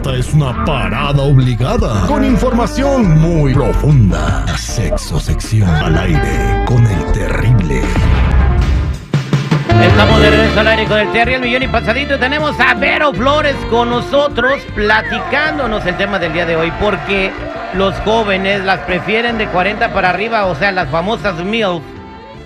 Esta es una parada obligada con información muy profunda. Sexo sección al aire con el terrible. Estamos de regreso al aire con el Terry, el millón y pasadito. Tenemos a Vero Flores con nosotros platicándonos el tema del día de hoy. Porque los jóvenes las prefieren de 40 para arriba, o sea, las famosas MILF.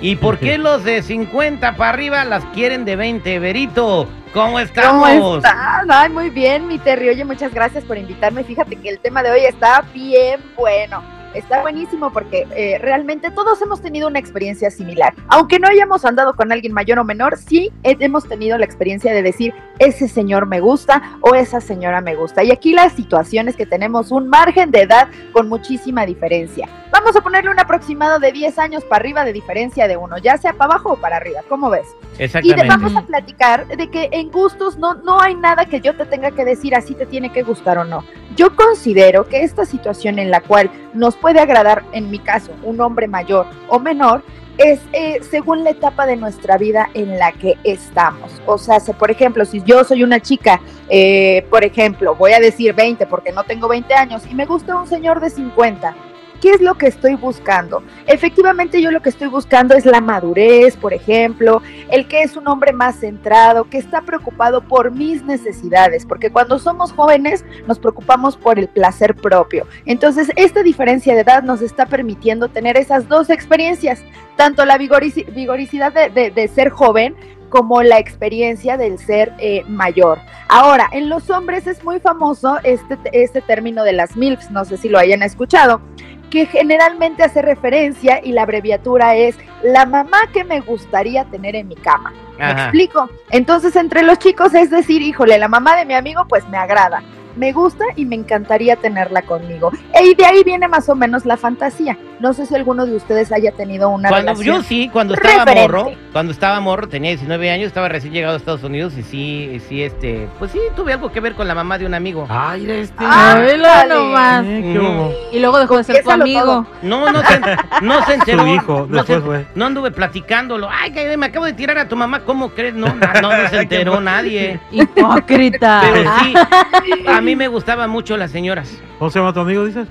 ¿Y por qué los de 50 para arriba las quieren de 20? Verito, ¿cómo estamos? ¿Cómo están? Ay, muy bien, mi Terry. Oye, muchas gracias por invitarme. Fíjate que el tema de hoy está bien bueno. Está buenísimo porque eh, realmente todos hemos tenido una experiencia similar. Aunque no hayamos andado con alguien mayor o menor, sí hemos tenido la experiencia de decir, ese señor me gusta o esa señora me gusta. Y aquí la situación es que tenemos un margen de edad con muchísima diferencia. Vamos a ponerle un aproximado de 10 años para arriba de diferencia de uno, ya sea para abajo o para arriba. ¿Cómo ves? Y Exactamente. te vamos a platicar de que en gustos no, no hay nada que yo te tenga que decir así te tiene que gustar o no. Yo considero que esta situación en la cual nos puede agradar, en mi caso, un hombre mayor o menor, es eh, según la etapa de nuestra vida en la que estamos. O sea, si, por ejemplo, si yo soy una chica, eh, por ejemplo, voy a decir 20 porque no tengo 20 años y me gusta un señor de 50, ¿qué es lo que estoy buscando? Efectivamente yo lo que estoy buscando es la madurez, por ejemplo, el que es un hombre más centrado, que está preocupado por mis necesidades, porque cuando somos jóvenes nos preocupamos por el placer propio. Entonces, esta diferencia de edad nos está permitiendo tener esas dos experiencias, tanto la vigorici- vigoricidad de ser joven como la experiencia del ser eh, mayor. Ahora, en los hombres es muy famoso este, este término de las MILFs, no sé si lo hayan escuchado, que generalmente hace referencia y la abreviatura es la mamá que me gustaría tener en mi cama. ¿Me Ajá. explico? Entonces, entre los chicos es decir, híjole, la mamá de mi amigo pues me agrada, me gusta y me encantaría tenerla conmigo. Y de ahí viene más o menos la fantasía. No sé si alguno de ustedes haya tenido una Cuando, relación. yo sí, cuando estaba referente. morro, cuando estaba morro, tenía 19 años, estaba recién llegado a Estados Unidos y sí, sí, este, pues sí, tuve algo que ver con la mamá de un amigo. Ay, este. Ah, Ándale. nomás. Eh, ¿qué Mm. Y luego dejó de ser tu amigo. todo. No, no se, no se enteró. Su hijo, no, se- después fue. no anduve platicándolo. Ay, que me acabo de tirar a tu mamá, ¿cómo crees? No, no, no se enteró nadie. Hipócrita. Pero sí, a mí me gustaban mucho las señoras. ¿Cómo se llama tu amigo, dices?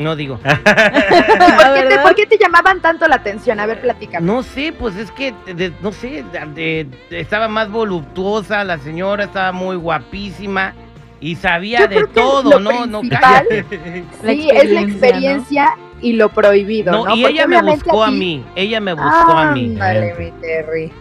No digo. ¿Por qué, te, por qué te llamaban tanto la atención? A ver, platícame. No sé, pues es que, de- no sé, de- de- estaba más voluptuosa la señora, estaba muy guapísima y sabía Yo de creo que todo, lo no, no, sí, es la experiencia, experiencia y lo prohibido, ¿no? No, y Porque ella me buscó a ti- mí, ella me buscó a mí. Ándale, mi Terry.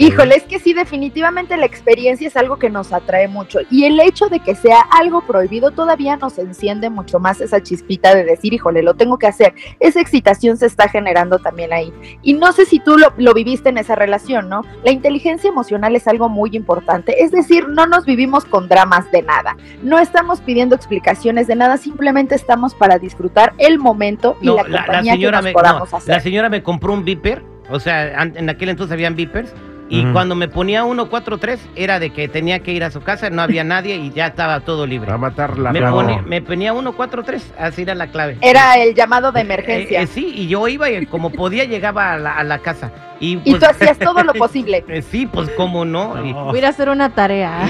Híjole, es que sí, definitivamente la experiencia es algo que nos atrae mucho. Y el hecho de que sea algo prohibido todavía nos enciende mucho más esa chispita de decir, híjole, lo tengo que hacer. Esa excitación se está generando también ahí. Y no sé si tú lo, lo viviste en esa relación, ¿no? La inteligencia emocional es algo muy importante. Es decir, no nos vivimos con dramas de nada. No estamos pidiendo explicaciones de nada, simplemente estamos para disfrutar el momento y No, la la, la compañía que nos me, podamos no, hacer. la señora me compró un viper, o sea, en aquel entonces habían vipers, y cuando me ponía 143 era de que tenía que ir a su casa, no había nadie y ya estaba todo libre. A matar la Me, ponía, me ponía 143, así era la clave. Era el llamado de emergencia. Eh, eh, sí, y yo iba y como podía llegaba a la, a la casa. Y, y pues, tú hacías todo lo posible. eh, sí, pues cómo no. Y-. Voy a ir a hacer una tarea.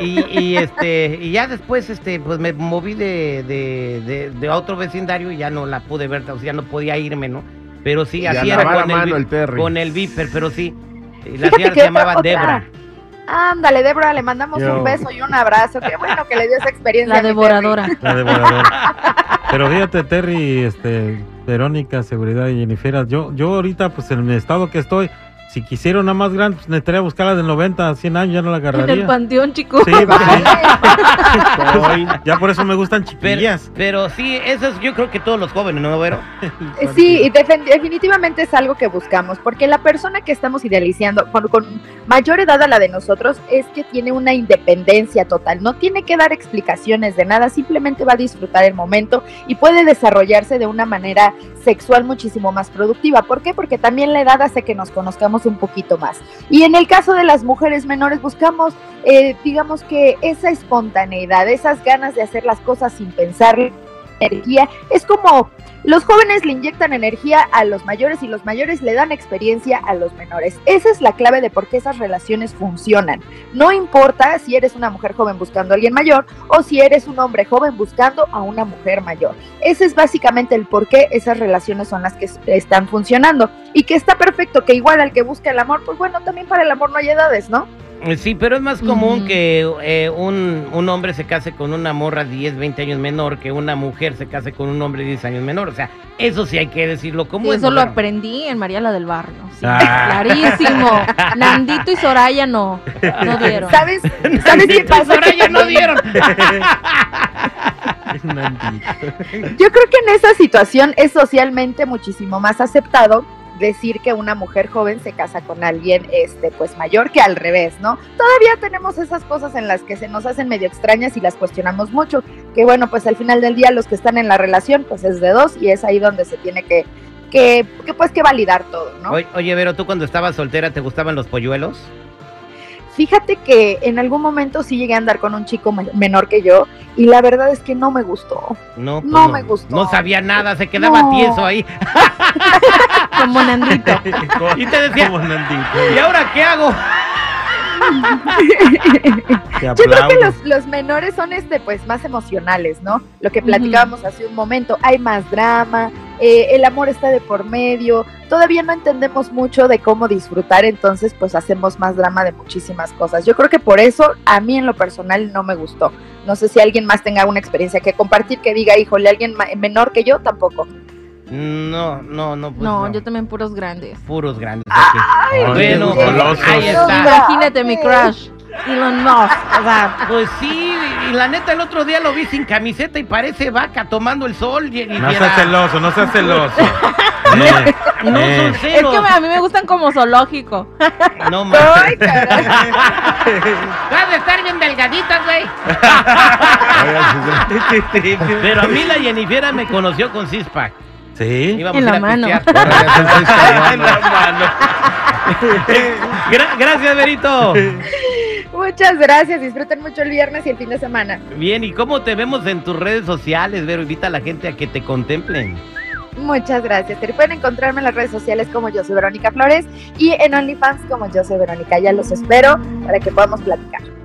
y, y- y, este y ya después este pues me moví de, de, de- de otro vecindario y ya no la pude ver, o sea, ya no podía irme, ¿no? Pero sí, Y así era con el, con el viper, pero sí. Y La Fíjate señora que se llamaba otra- Debra. Ándale, Débora, le mandamos Yo. un beso y un abrazo. Qué bueno que le dio esa experiencia. La devoradora. La devoradora. Pero fíjate, Terry, este, Verónica, Seguridad y Jennifer, yo, yo ahorita, pues en el estado que estoy, si quisiera una más grande, pues necesitaría buscarla de 90 a 100 años, ya no la En el agarraría. panteón, chico. Sí, pues ya por eso me gustan chiquillas. pero sí, eso es yo creo que todos los jóvenes, ¿no, Vero? Eh, Sí, y definitivamente es algo que buscamos, porque la persona que estamos idealizando con, con mayor edad a la de nosotros es que tiene una independencia total, no tiene que dar explicaciones de nada, simplemente va a disfrutar el momento y puede desarrollarse de una manera sexual muchísimo más productiva. ¿Por qué? Porque también la edad hace que nos conozcamos un poquito más. Y en el caso de las mujeres menores buscamos, eh, digamos que esa espontaneidad, esas ganas de hacer las cosas sin pensar energía, es como los jóvenes le inyectan energía a los mayores y los mayores le dan experiencia a los menores. Esa es la clave de por qué esas relaciones funcionan. No importa si eres una mujer joven buscando a alguien mayor o si eres un hombre joven buscando a una mujer mayor. Ese es básicamente el por qué esas relaciones son las que están funcionando. Y que está perfecto, que igual al que busca el amor, pues bueno, también para el amor no hay edades, ¿no? Sí, pero es más común Ujú. que eh, un, un hombre se case con una morra 10, 20 años menor que una mujer se case con un hombre 10 años menor. O sea, eso sí hay que decirlo como Sí, es. eso lo aprendí en María la del Barrio. sí, Ah. Clarísimo. Nandito y Soraya no. No dieron. ¿Sabes, ¿sabes qué pasa? Ahora Que ya no dieron. Nandito. Yo creo que en esa situación es socialmente muchísimo más aceptado decir que una mujer joven se casa con alguien este pues mayor que al revés, ¿no? Todavía tenemos esas cosas en las que se nos hacen medio extrañas y las cuestionamos mucho, que bueno, pues al final del día los que están en la relación pues es de dos y es ahí donde se tiene que que, que, pues que validar todo, ¿no? Oye, Vero, ¿tú cuando estabas soltera te gustaban los polluelos? Fíjate que en algún momento sí llegué a andar con un chico me- menor que yo y la verdad es que no me gustó. No, pues No me gustó. No sabía nada, se quedaba No. tieso ahí. Como Nandito. Y te decía, Como Nandito. ¿y ahora qué hago? Yo creo que los menores son este pues más emocionales, ¿no? Lo que platicábamos hace un momento, hay más drama, eh, el amor está de por medio, todavía no entendemos mucho de cómo disfrutar, entonces pues hacemos más drama de muchísimas cosas. Yo creo que por eso a mí en lo personal no me gustó. No sé si alguien más tenga una experiencia que compartir que diga, híjole, alguien menor que yo tampoco. No, no, no. Pues No, no. yo también puros grandes. Puros grandes aquí. Ay, bueno, ahí está. Imagínate mi crush. Elon Musk. O sea, Pues sí, y la neta el otro día lo vi sin camiseta y parece vaca tomando el sol. Y, y No seas celoso, no seas celoso. Eh, No eh. son es celos. que a mí me gustan como zoológico. No más. ¡Ay, caray! Vas a estar bien delgaditas, güey. Pero a mí la Jennifer me conoció con Cispac. Sí. Íbamos En la a mano. pistear. En la mano. Gra- gracias, Berito. Muchas gracias, disfruten mucho el viernes y el fin de semana. Bien, ¿y cómo te vemos en tus redes sociales, Vero? Invita a la gente a que te contemplen. Muchas gracias. Te pueden encontrarme en las redes sociales como yo soy Verónica Flores y en OnlyFans como yo soy Verónica. Ya los espero para que podamos platicar.